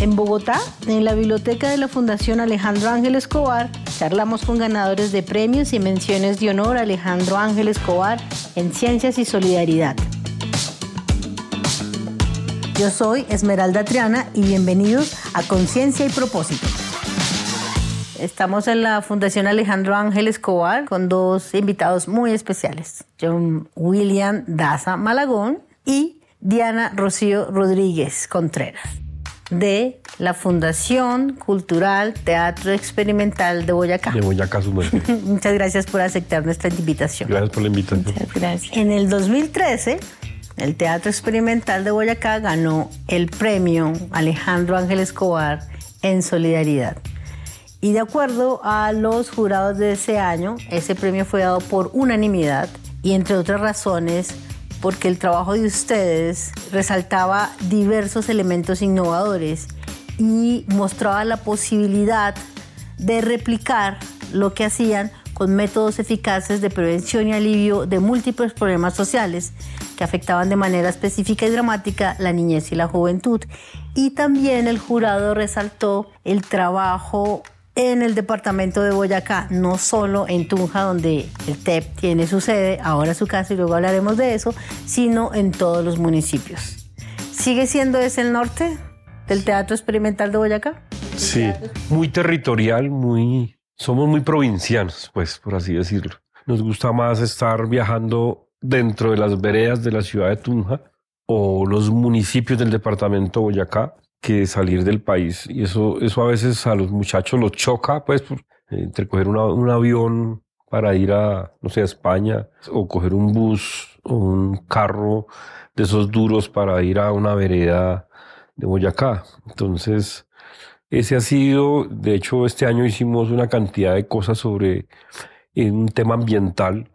En Bogotá, en la biblioteca de la Fundación Alejandro Ángel Escobar, charlamos con ganadores de premios y menciones de honor a Alejandro Ángel Escobar en Ciencias y Solidaridad. Yo soy Esmeralda Triana y bienvenidos a Conciencia y Propósito. Estamos en la Fundación Alejandro Ángel Escobar con dos invitados muy especiales, John William Daza Malagón y Diana Rocío Rodríguez Contreras de la Fundación Cultural Teatro Experimental de Boyacá. De Boyacá, su Muchas gracias por aceptar nuestra invitación. Gracias por la invitación. Muchas gracias. En el 2013, el Teatro Experimental de Boyacá ganó el premio Alejandro Ángel Escobar en Solidaridad. Y de acuerdo a los jurados de ese año, ese premio fue dado por unanimidad y entre otras razones porque el trabajo de ustedes resaltaba diversos elementos innovadores y mostraba la posibilidad de replicar lo que hacían con métodos eficaces de prevención y alivio de múltiples problemas sociales que afectaban de manera específica y dramática la niñez y la juventud. Y también el jurado resaltó el trabajo en el departamento de Boyacá, no solo en Tunja, donde el TEP tiene su sede, ahora su casa y luego hablaremos de eso, sino en todos los municipios. ¿Sigue siendo ese el norte del Teatro Experimental de Boyacá? Sí, muy territorial, muy... Somos muy provincianos, pues, por así decirlo. Nos gusta más estar viajando dentro de las veredas de la ciudad de Tunja o los municipios del departamento de Boyacá que salir del país. Y eso, eso a veces a los muchachos los choca, pues, entre coger un avión para ir a, no sé, España, o coger un bus o un carro de esos duros para ir a una vereda de Boyacá. Entonces, ese ha sido, de hecho, este año hicimos una cantidad de cosas sobre un tema ambiental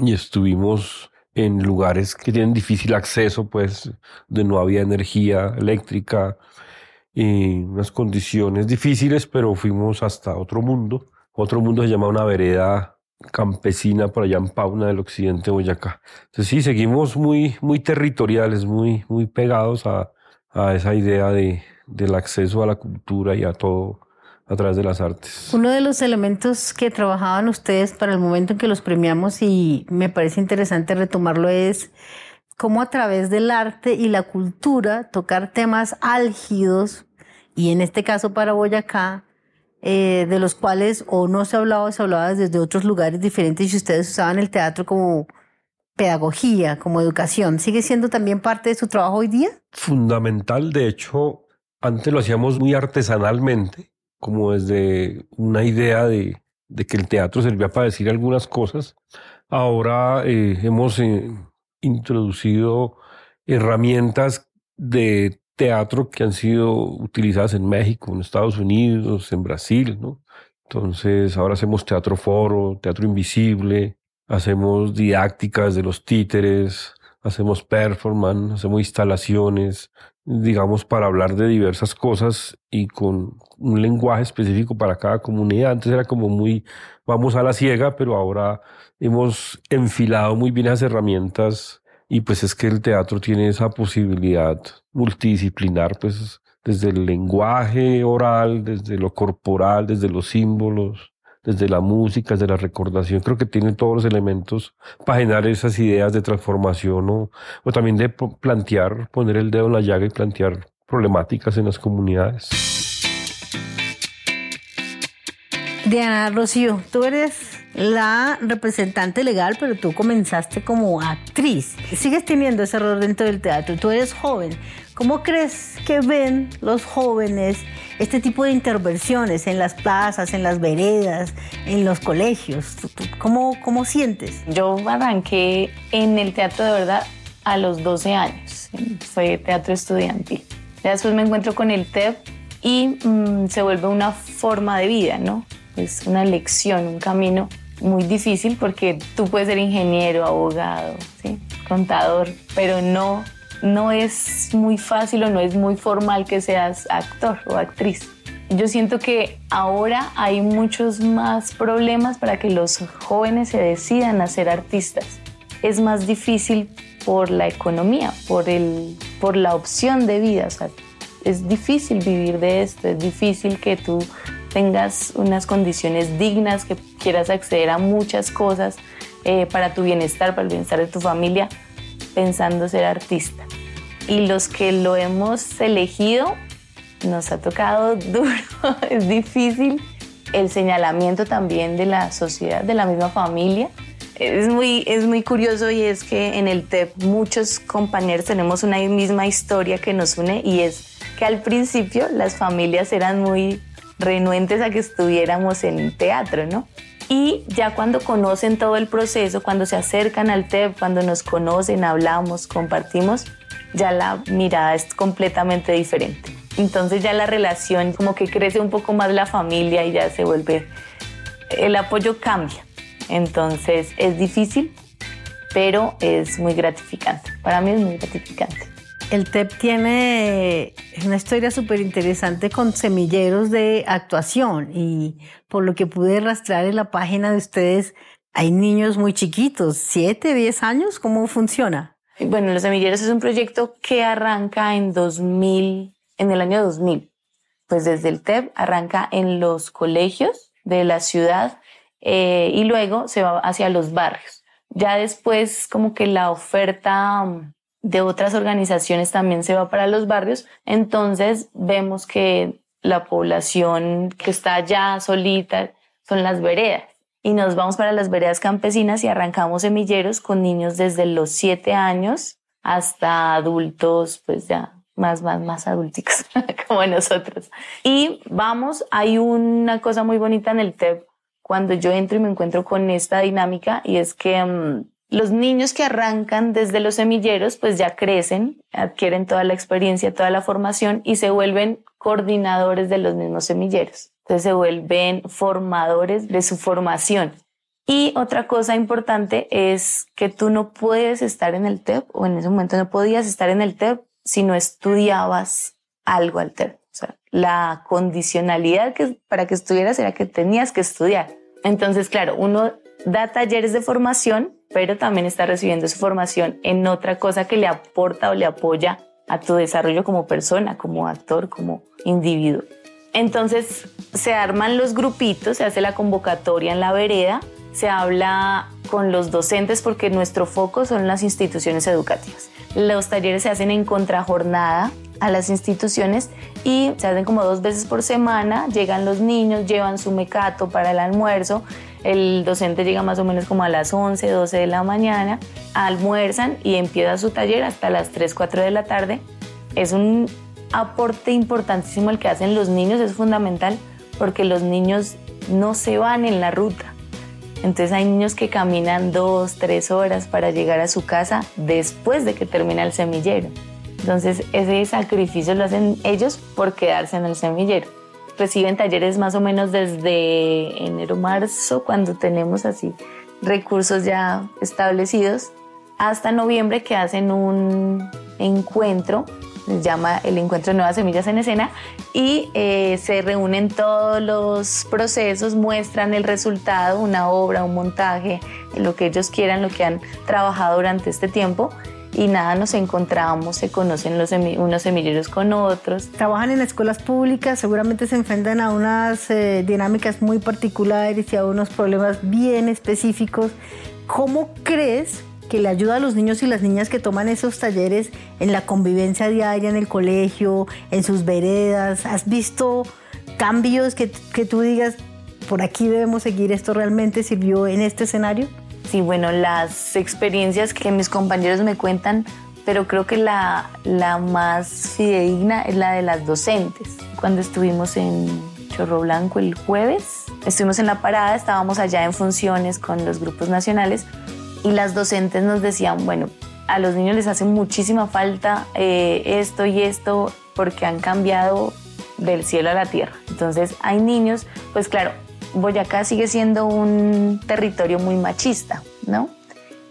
y estuvimos en lugares que tienen difícil acceso, pues, de no había energía eléctrica, y unas condiciones difíciles, pero fuimos hasta otro mundo. Otro mundo se llama una vereda campesina por allá en Pauna del occidente de Boyacá. Entonces sí, seguimos muy, muy territoriales, muy, muy pegados a, a esa idea de, del acceso a la cultura y a todo a través de las artes. Uno de los elementos que trabajaban ustedes para el momento en que los premiamos y me parece interesante retomarlo es cómo a través del arte y la cultura tocar temas álgidos y en este caso para Boyacá, eh, de los cuales o no se hablaba o se hablaba desde otros lugares diferentes y ustedes usaban el teatro como pedagogía, como educación. ¿Sigue siendo también parte de su trabajo hoy día? Fundamental, de hecho, antes lo hacíamos muy artesanalmente, como desde una idea de, que el teatro servía para decir algunas cosas. Ahora eh, hemos eh, introducido herramientas de teatro que han sido utilizadas en México, en Estados Unidos, en Brasil, ¿no? Entonces, ahora hacemos teatro foro, teatro invisible, hacemos didácticas de los títeres, hacemos performance, hacemos instalaciones, digamos, para hablar de diversas cosas y con un lenguaje específico para cada comunidad. Antes era como muy, vamos a la ciega, pero ahora hemos enfilado muy bien las herramientas y pues es que el teatro tiene esa posibilidad multidisciplinar, pues desde el lenguaje oral, desde lo corporal, desde los símbolos, desde la música, desde la recordación. Creo que tiene todos los elementos para generar esas ideas de transformación o, o también de plantear, poner el dedo en la llaga y plantear problemáticas en las comunidades. Diana Rocío, tú eres la representante legal, pero tú comenzaste como actriz. Sigues teniendo ese error dentro del teatro, tú eres joven. ¿Cómo crees que ven los jóvenes este tipo de intervenciones en las plazas, en las veredas, en los colegios? ¿Cómo, cómo sientes? Yo arranqué en el teatro de verdad a los 12 años. Fue teatro estudiantil. Después me encuentro con el TEP y mm, se vuelve una forma de vida, ¿no? Es una lección, un camino muy difícil porque tú puedes ser ingeniero, abogado, ¿sí? contador, pero no, no es muy fácil o no es muy formal que seas actor o actriz. Yo siento que ahora hay muchos más problemas para que los jóvenes se decidan a ser artistas. Es más difícil por la economía, por, el, por la opción de vida. es difícil vivir de esto, es difícil que tú tengas unas condiciones dignas, que quieras acceder a muchas cosas eh, para tu bienestar, para el bienestar de tu familia, pensando ser artista. Y los que lo hemos elegido, nos ha tocado duro, es difícil el señalamiento también de la sociedad, de la misma familia. Es muy, es muy curioso y es que en el TEP muchos compañeros tenemos una misma historia que nos une y es que al principio las familias eran muy renuentes a que estuviéramos en teatro, ¿no? Y ya cuando conocen todo el proceso, cuando se acercan al TEP, cuando nos conocen, hablamos, compartimos, ya la mirada es completamente diferente. Entonces ya la relación como que crece un poco más la familia y ya se vuelve, el apoyo cambia. Entonces es difícil, pero es muy gratificante. Para mí es muy gratificante. El TEP tiene una historia súper interesante con semilleros de actuación y por lo que pude rastrear en la página de ustedes, hay niños muy chiquitos, 7, 10 años, ¿cómo funciona? Bueno, Los Semilleros es un proyecto que arranca en 2000, en el año 2000. Pues desde el TEP arranca en los colegios de la ciudad eh, y luego se va hacia los barrios. Ya después como que la oferta de otras organizaciones también se va para los barrios, entonces vemos que la población que está allá solita son las veredas. Y nos vamos para las veredas campesinas y arrancamos semilleros con niños desde los siete años hasta adultos, pues ya más, más, más adulticos, como nosotros. Y vamos, hay una cosa muy bonita en el TEP cuando yo entro y me encuentro con esta dinámica y es que mm, los niños que arrancan desde los semilleros, pues ya crecen, adquieren toda la experiencia, toda la formación y se vuelven coordinadores de los mismos semilleros. Entonces se vuelven formadores de su formación. Y otra cosa importante es que tú no puedes estar en el TEP o en ese momento no podías estar en el TEP si no estudiabas algo al TEP. O sea, la condicionalidad que para que estuvieras era que tenías que estudiar. Entonces, claro, uno da talleres de formación, pero también está recibiendo su formación en otra cosa que le aporta o le apoya a tu desarrollo como persona, como actor, como individuo. Entonces se arman los grupitos, se hace la convocatoria en la vereda, se habla con los docentes porque nuestro foco son las instituciones educativas. Los talleres se hacen en contrajornada a las instituciones y se hacen como dos veces por semana. Llegan los niños, llevan su mecato para el almuerzo. El docente llega más o menos como a las 11, 12 de la mañana, almuerzan y empieza su taller hasta las 3, 4 de la tarde. Es un aporte importantísimo el que hacen los niños, es fundamental porque los niños no se van en la ruta. Entonces hay niños que caminan dos, tres horas para llegar a su casa después de que termina el semillero. Entonces ese sacrificio lo hacen ellos por quedarse en el semillero. Reciben talleres más o menos desde enero, marzo, cuando tenemos así recursos ya establecidos, hasta noviembre que hacen un encuentro se llama el Encuentro de Nuevas Semillas en Escena, y eh, se reúnen todos los procesos, muestran el resultado, una obra, un montaje, lo que ellos quieran, lo que han trabajado durante este tiempo. Y nada, nos encontramos, se conocen los unos semilleros con otros. Trabajan en escuelas públicas, seguramente se enfrentan a unas eh, dinámicas muy particulares y a unos problemas bien específicos. ¿Cómo crees que le ayuda a los niños y las niñas que toman esos talleres en la convivencia diaria en el colegio, en sus veredas? ¿Has visto cambios que, que tú digas, por aquí debemos seguir, esto realmente sirvió en este escenario? Sí, bueno, las experiencias que mis compañeros me cuentan, pero creo que la, la más fidedigna es la de las docentes. Cuando estuvimos en Chorro Blanco el jueves, estuvimos en la parada, estábamos allá en funciones con los grupos nacionales y las docentes nos decían, bueno, a los niños les hace muchísima falta eh, esto y esto porque han cambiado del cielo a la tierra. Entonces hay niños, pues claro, Boyacá sigue siendo un territorio muy machista, ¿no?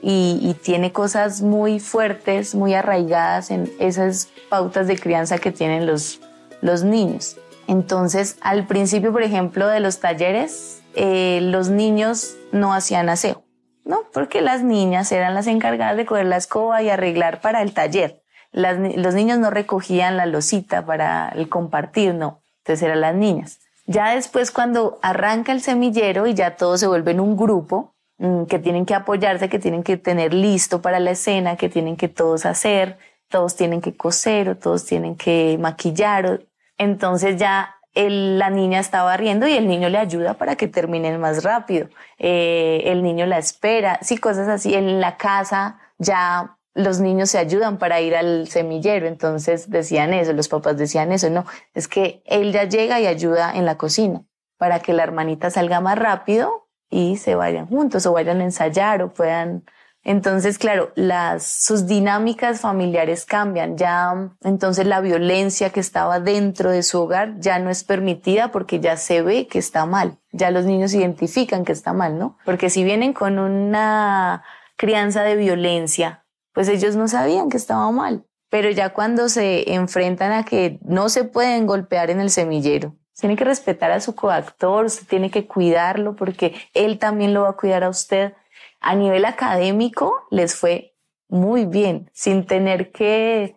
Y, tiene cosas muy fuertes, muy arraigadas en esas pautas de crianza que tienen los, los niños. Entonces, al principio, por ejemplo, de los talleres, eh, los niños no hacían aseo. ¿no? Porque las niñas eran las encargadas de coger la escoba y arreglar para el taller. los niños no recogían la losita para el compartir, no. Entonces eran las niñas. Ya después cuando arranca el semillero y ya todos se vuelven un grupo, mm, que tienen que apoyarse, que tienen que tener listo para la escena, que tienen que todos hacer, todos tienen que coser o todos tienen que maquillar. Entonces ya la niña está barriendo y el niño le ayuda para que terminen más rápido. Eh, el niño la espera, sí, cosas así. En la casa ya los niños se ayudan para ir al semillero, entonces decían eso, los papás decían eso, no, es que él ya llega y ayuda en la cocina para que la hermanita salga más rápido y se vayan juntos o vayan a ensayar o puedan entonces, claro, las, sus dinámicas familiares cambian. Ya, entonces la violencia que estaba dentro de su hogar ya no es permitida porque ya se ve que está mal. Ya los niños identifican que está mal, ¿no? Porque si vienen con una crianza de violencia, pues ellos no sabían que estaba mal. Pero ya cuando se enfrentan a que no se pueden golpear en el semillero, tiene que respetar a su coactor, usted tiene que cuidarlo porque él también lo va a cuidar a usted a nivel académico les fue muy bien, sin tener que...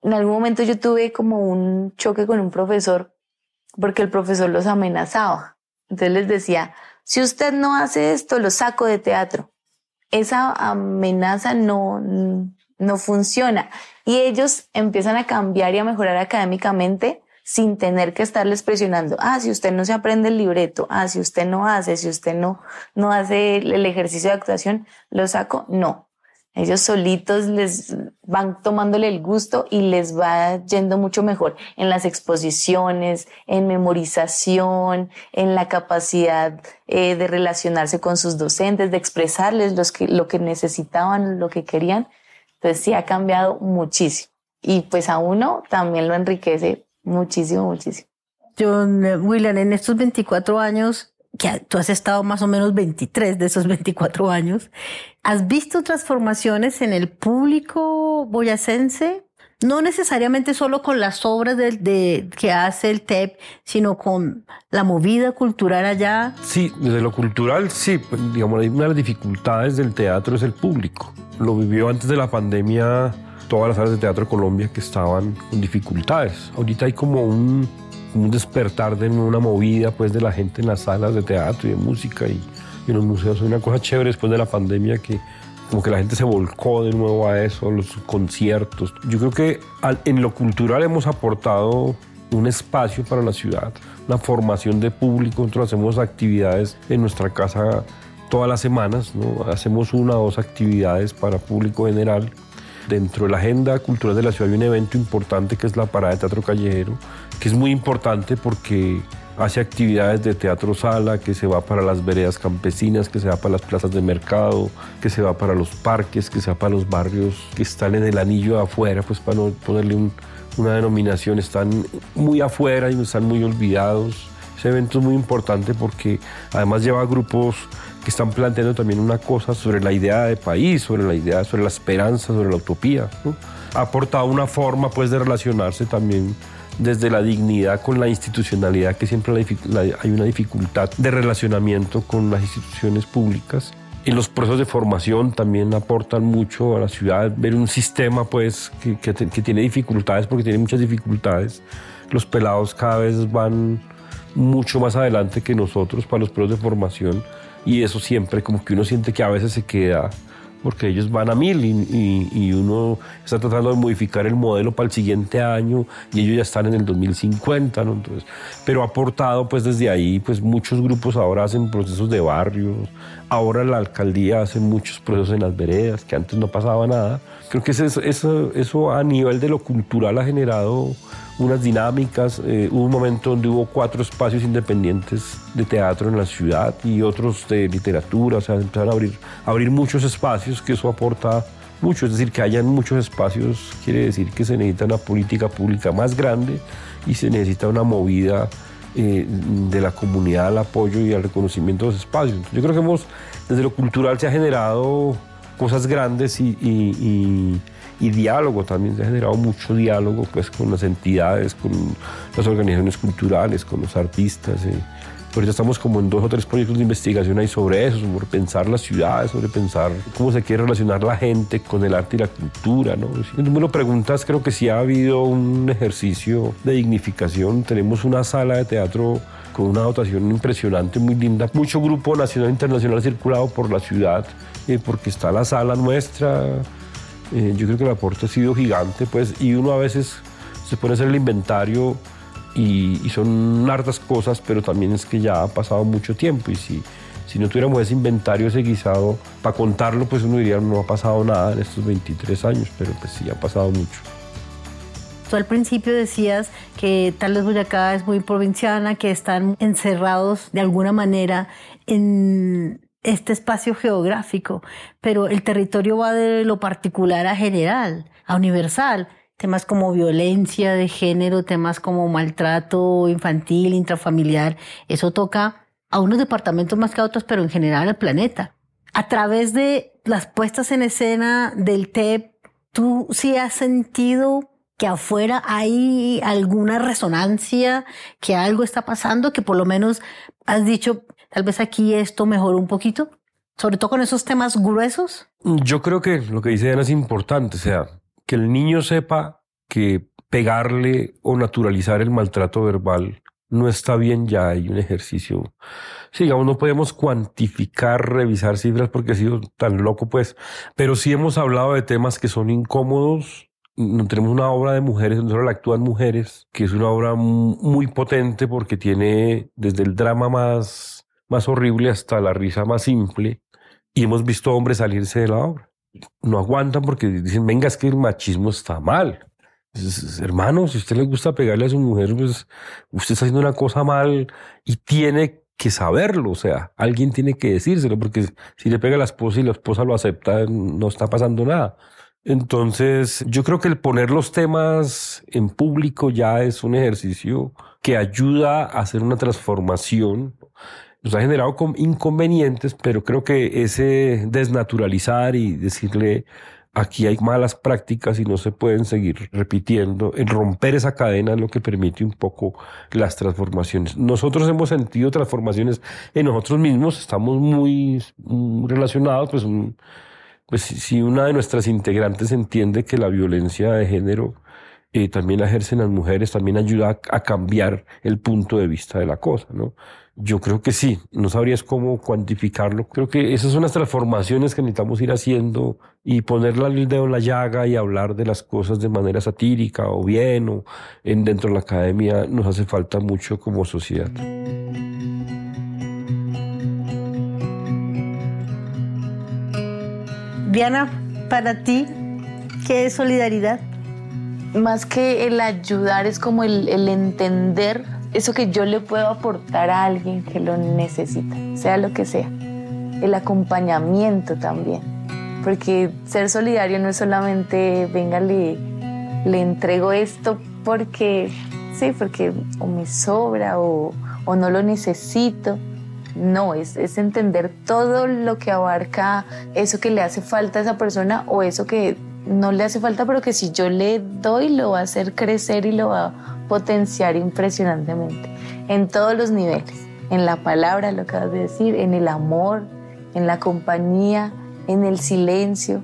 En algún momento yo tuve como un choque con un profesor porque el profesor los amenazaba. Entonces les decía, si usted no hace esto, lo saco de teatro. Esa amenaza no, no funciona. Y ellos empiezan a cambiar y a mejorar académicamente sin tener que estarles presionando, ah, si usted no se aprende el libreto, ah, si usted no hace, si usted no, no hace el ejercicio de actuación, lo saco, no. Ellos solitos les van tomándole el gusto y les va yendo mucho mejor en las exposiciones, en memorización, en la capacidad eh, de relacionarse con sus docentes, de expresarles lo que necesitaban, lo que querían. Entonces sí ha cambiado muchísimo. Y pues a uno también lo enriquece Muchísimo, muchísimo. John eh, William, en estos 24 años, que tú has estado más o menos 23 de esos 24 años, ¿has visto transformaciones en el público boyacense? No necesariamente solo con las obras de, que hace el TEP, sino con la movida cultural allá. Sí, desde lo cultural, sí. Pues, digamos, una de las dificultades del teatro es el público. Lo vivió antes de la pandemia todas las salas de teatro de Colombia que estaban con dificultades. Ahorita hay como un, un despertar de una movida pues de la gente en las salas de teatro y de música y, en los museos. Una cosa chévere después de la pandemia que como que la gente se volcó de nuevo a eso, los conciertos. Yo creo que en lo cultural hemos aportado un espacio para la ciudad, una formación de público. Nosotros hacemos actividades en nuestra casa todas las semanas, ¿no? hacemos una o dos actividades para público general Dentro de la agenda cultural de la ciudad hay un evento importante que es la Parada de Teatro Callejero, que es muy importante porque hace actividades de teatro sala, que se va para las veredas campesinas, que se va para las plazas de mercado, que se va para los parques, que se va para los barrios que están en el anillo de afuera, pues para no ponerle una denominación, están muy afuera y están muy olvidados. Ese evento es muy importante porque además lleva grupos que están planteando también una cosa sobre la idea de país, sobre la idea, sobre la esperanza, sobre la utopía. Ha aportado una forma pues de relacionarse también desde la dignidad con la institucionalidad, que siempre hay una dificultad de relacionamiento con las instituciones públicas. En los procesos de formación también aportan mucho a la ciudad, ver un sistema pues que, que tiene dificultades, porque tiene muchas dificultades. Los pelados cada vez van mucho más adelante que nosotros para los procesos de formación y eso siempre como que uno siente que a veces se queda porque ellos van a mil y, uno está tratando de modificar el modelo para el siguiente año y ellos ya están en el 2050, ¿no? Entonces, pero ha aportado pues desde ahí, pues muchos grupos ahora hacen procesos de barrios, ahora la alcaldía hace muchos procesos en las veredas, que antes no pasaba nada. Creo que eso, eso, eso a nivel de lo cultural ha generado unas dinámicas. Eh, hubo un momento donde hubo cuatro espacios independientes de teatro en la ciudad y otros de literatura, o sea, empezaron a abrir, abrir muchos espacios, que eso aporta mucho, es decir, que hayan muchos espacios, quiere decir que se necesita una política pública más grande y se necesita una movida eh, de la comunidad al apoyo y al reconocimiento de los espacios. yo creo que hemos, desde lo cultural se ha generado cosas grandes y y diálogo también se ha generado mucho diálogo pues con las entidades con las organizaciones culturales con los artistas eh. Ahorita estamos como en dos o tres proyectos de investigación ahí sobre eso, sobre pensar las ciudades, sobre pensar cómo se quiere relacionar la gente con el arte y la cultura, ¿no? Si me lo preguntas, creo que sí ha habido un ejercicio de dignificación. Tenemos una sala de teatro con una dotación impresionante, muy linda. Mucho grupo nacional e internacional circulado por la ciudad, eh, porque está la sala nuestra. Eh, yo creo que el aporte ha sido gigante, pues, y uno a veces se pone a hacer el inventario y, son hartas cosas, pero también es que ya ha pasado mucho tiempo y si, si no tuviéramos ese inventario, ese guisado, para contarlo, pues uno diría no ha pasado nada en estos 23 años, pero pues sí ha pasado mucho. Tú al principio decías que tal vez Boyacá es muy provinciana, que están encerrados de alguna manera en este espacio geográfico, pero el territorio va de lo particular a general, a universal. Temas como violencia de género, temas como maltrato infantil, intrafamiliar, eso toca a unos departamentos más que a otros, pero en general al planeta. A través de las puestas en escena del TEP, ¿tú sí has sentido que afuera hay alguna resonancia, que algo está pasando, que por lo menos has dicho, tal vez aquí esto mejoró un poquito, sobre todo con esos temas gruesos? Yo creo que lo que dice Ana es importante, o sea, que el niño sepa que pegarle o naturalizar el maltrato verbal no está bien, ya hay un ejercicio. Sí, digamos, no podemos cuantificar, revisar cifras porque ha sido tan loco, pues, pero sí hemos hablado de temas que son incómodos tenemos una obra de mujeres, donde solo la actúan mujeres, que es una obra muy potente porque tiene desde el drama más, más horrible hasta la risa más simple. Y hemos visto hombres salirse de la obra. No aguantan porque dicen, venga, es que el machismo está mal. hermano, si a usted le gusta pegarle a su mujer, pues usted está haciendo una cosa mal y tiene que saberlo, o sea, alguien tiene que decírselo, porque si le pega a la esposa y la esposa lo acepta, no está pasando nada. Entonces, yo creo que el poner los temas en público ya es un ejercicio que ayuda a hacer una transformación. Nos ha generado inconvenientes, pero creo que ese desnaturalizar y decirle aquí hay malas prácticas y no se pueden seguir repitiendo, el romper esa cadena es lo que permite un poco las transformaciones. Nosotros hemos sentido transformaciones en nosotros mismos, estamos muy, relacionados, pues pues si una de nuestras integrantes entiende que la violencia de género eh, también la ejercen las mujeres, también ayuda a, cambiar el punto de vista de la cosa, ¿no? Yo creo que sí, no sabrías cómo cuantificarlo. Creo que esas son las transformaciones que necesitamos ir haciendo y ponerle el dedo en la llaga y hablar de las cosas de manera satírica o bien o en, dentro de la academia nos hace falta mucho como sociedad. Diana, para ti, ¿qué es solidaridad? Más que el ayudar es como el, entender eso que yo le puedo aportar a alguien que lo necesita, sea lo que sea. El acompañamiento también. Porque ser solidario no es solamente, venga, le, le entrego esto porque, sí, porque o me sobra o, o no lo necesito no, es, entender todo lo que abarca eso que le hace falta a esa persona o eso que no le hace falta, pero que si yo le doy lo va a hacer crecer y lo va a potenciar impresionantemente en todos los niveles, en la palabra, lo que vas a decir, en el amor, en la compañía, en el silencio.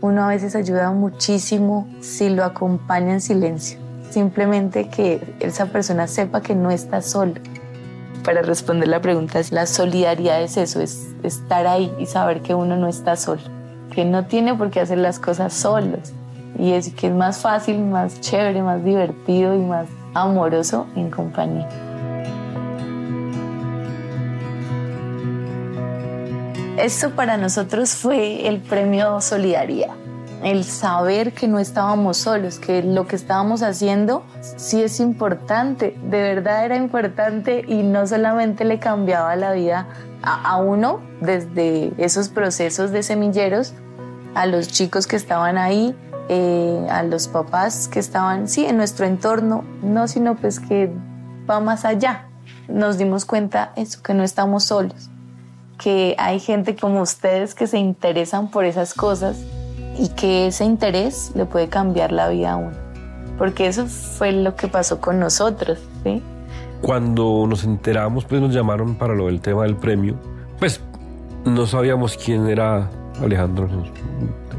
Uno a veces ayuda muchísimo si lo acompaña en silencio. Simplemente que esa persona sepa que no está sola para responder la pregunta, la solidaridad es eso, es estar ahí y saber que uno no está solo, que no tiene por qué hacer las cosas solos y es que es más fácil, más chévere, más divertido y más amoroso en compañía. Esto para nosotros fue el premio Solidaridad el saber que no estábamos solos, que lo que estábamos haciendo sí es importante, de verdad era importante y no solamente le cambiaba la vida a, uno desde esos procesos de semilleros, a los chicos que estaban ahí, eh, a los papás que estaban, sí, en nuestro entorno, no, sino pues que va más allá. Nos dimos cuenta eso, que no estamos solos, que hay gente como ustedes que se interesan por esas cosas y que ese interés le puede cambiar la vida a uno. Porque eso fue lo que pasó con nosotros, ¿sí? Cuando nos enteramos, pues nos llamaron para lo del tema del premio. Pues no sabíamos quién era Alejandro,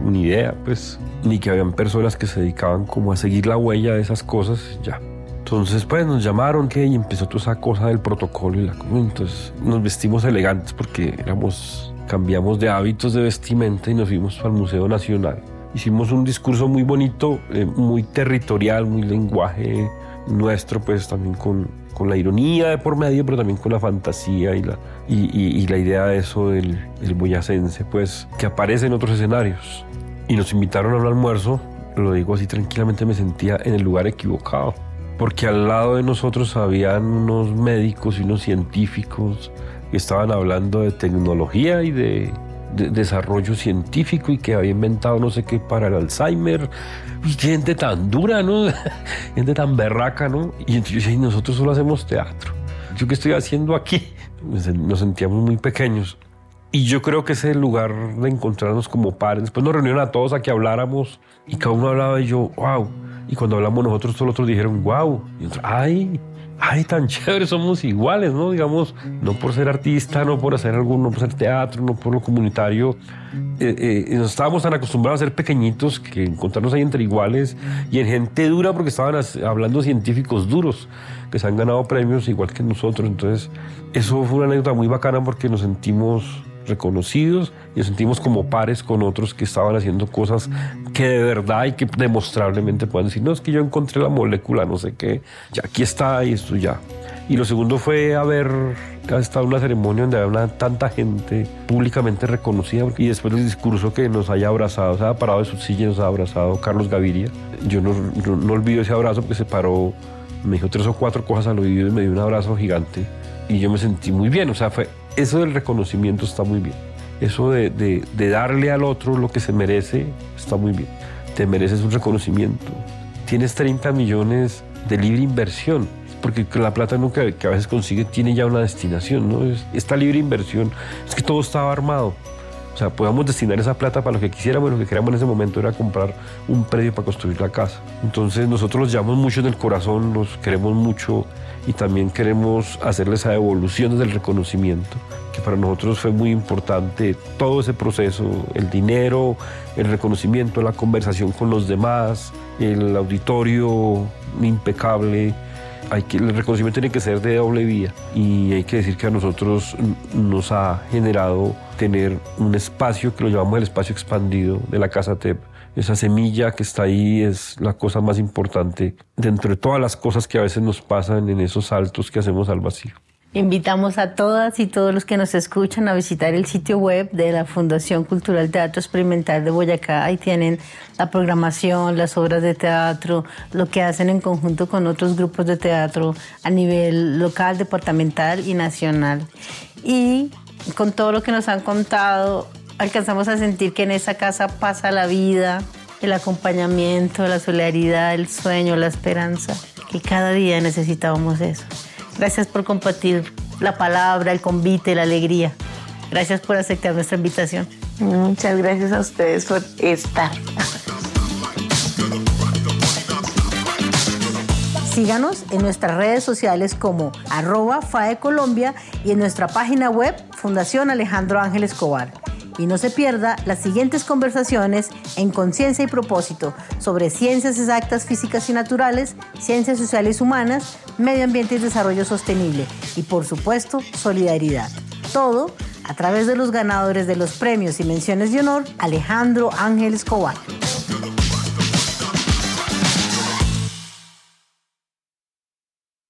ni idea, pues, ni que habían personas que se dedicaban como a seguir la huella de esas cosas, ya. Entonces, pues nos llamaron que y empezó toda esa cosa del protocolo y la Entonces nos vestimos elegantes porque éramos, cambiamos de hábitos de vestimenta y nos fuimos al Museo Nacional. Hicimos un discurso muy bonito, eh, muy territorial, muy lenguaje nuestro, pues también con, con la ironía de por medio, pero también con la fantasía y la, y, la idea de eso del, del boyacense, pues que aparece en otros escenarios. Y nos invitaron a un almuerzo, lo digo así tranquilamente, me sentía en el lugar equivocado, porque al lado de nosotros habían unos médicos y unos científicos que estaban hablando de tecnología y de, desarrollo científico y que había inventado no sé qué para el Alzheimer. Y gente tan dura, ¿no? gente tan berraca, ¿no? Y entonces nosotros solo hacemos teatro. ¿Yo qué estoy haciendo aquí? Nos sentíamos muy pequeños. Y yo creo que ese lugar de encontrarnos como pares. Después nos reunieron a todos a que habláramos y cada uno hablaba y yo, wow. Y cuando hablamos nosotros, todos los otros dijeron, wow. Y otros, ay, ay, tan chévere, somos iguales, ¿no? Digamos, no por ser artista, no por hacer algo, no por hacer teatro, no por lo comunitario. Eh, eh, nos estábamos tan acostumbrados a ser pequeñitos que encontrarnos ahí entre iguales y en gente dura porque estaban hablando científicos duros que se han ganado premios igual que nosotros. Entonces, eso fue una anécdota muy bacana porque nos sentimos reconocidos y nos sentimos como pares con otros que estaban haciendo cosas que de verdad y que demostrablemente pueden decir, no, es que yo encontré la molécula, no sé qué, ya aquí está y esto ya. Y lo segundo fue haber estado en una ceremonia donde había tanta gente públicamente reconocida y después del discurso que nos haya abrazado, se ha parado de su silla nos ha abrazado Carlos Gaviria. Yo no, no, olvido ese abrazo porque se paró, me dijo tres o cuatro cosas al oído y me dio un abrazo gigante y yo me sentí muy bien, o sea, fue eso del reconocimiento está muy bien. Eso de, de, darle al otro lo que se merece está muy bien. Te mereces un reconocimiento. Tienes 30 millones de libre inversión, porque la plata nunca que a veces consigue tiene ya una destinación, ¿no? esta libre inversión es que todo estaba armado. O sea, podamos destinar esa plata para lo que quisiéramos, lo que queríamos en ese momento era comprar un predio para construir la casa. Entonces nosotros los llevamos mucho en el corazón, los queremos mucho y también queremos hacerles esa evolución del reconocimiento, que para nosotros fue muy importante todo ese proceso, el dinero, el reconocimiento, la conversación con los demás, el auditorio impecable. Hay que, el reconocimiento tiene que ser de doble vía y hay que decir que a nosotros nos ha generado tener un espacio que lo llamamos el espacio expandido de la Casa TEP esa semilla que está ahí es la cosa más importante dentro de todas las cosas que a veces nos pasan en esos saltos que hacemos al vacío. Invitamos a todas y todos los que nos escuchan a visitar el sitio web de la Fundación Cultural Teatro Experimental de Boyacá. Ahí tienen la programación, las obras de teatro, lo que hacen en conjunto con otros grupos de teatro a nivel local, departamental y nacional. Y con todo lo que nos han contado, alcanzamos a sentir que en esa casa pasa la vida, el acompañamiento, la solidaridad, el sueño, la esperanza, que cada día necesitábamos eso. Gracias por compartir la palabra, el convite, la alegría. Gracias por aceptar nuestra invitación. Muchas gracias a ustedes por estar. Síganos en nuestras redes sociales como arroba FAE Colombia y en nuestra página web Fundación Alejandro Ángel Escobar y no se pierda las siguientes conversaciones en Conciencia y Propósito sobre ciencias exactas, físicas y naturales, ciencias sociales humanas, medio ambiente y desarrollo sostenible y por supuesto solidaridad. Todo a través de los ganadores de los premios y menciones de honor Alejandro Ángel Escobar.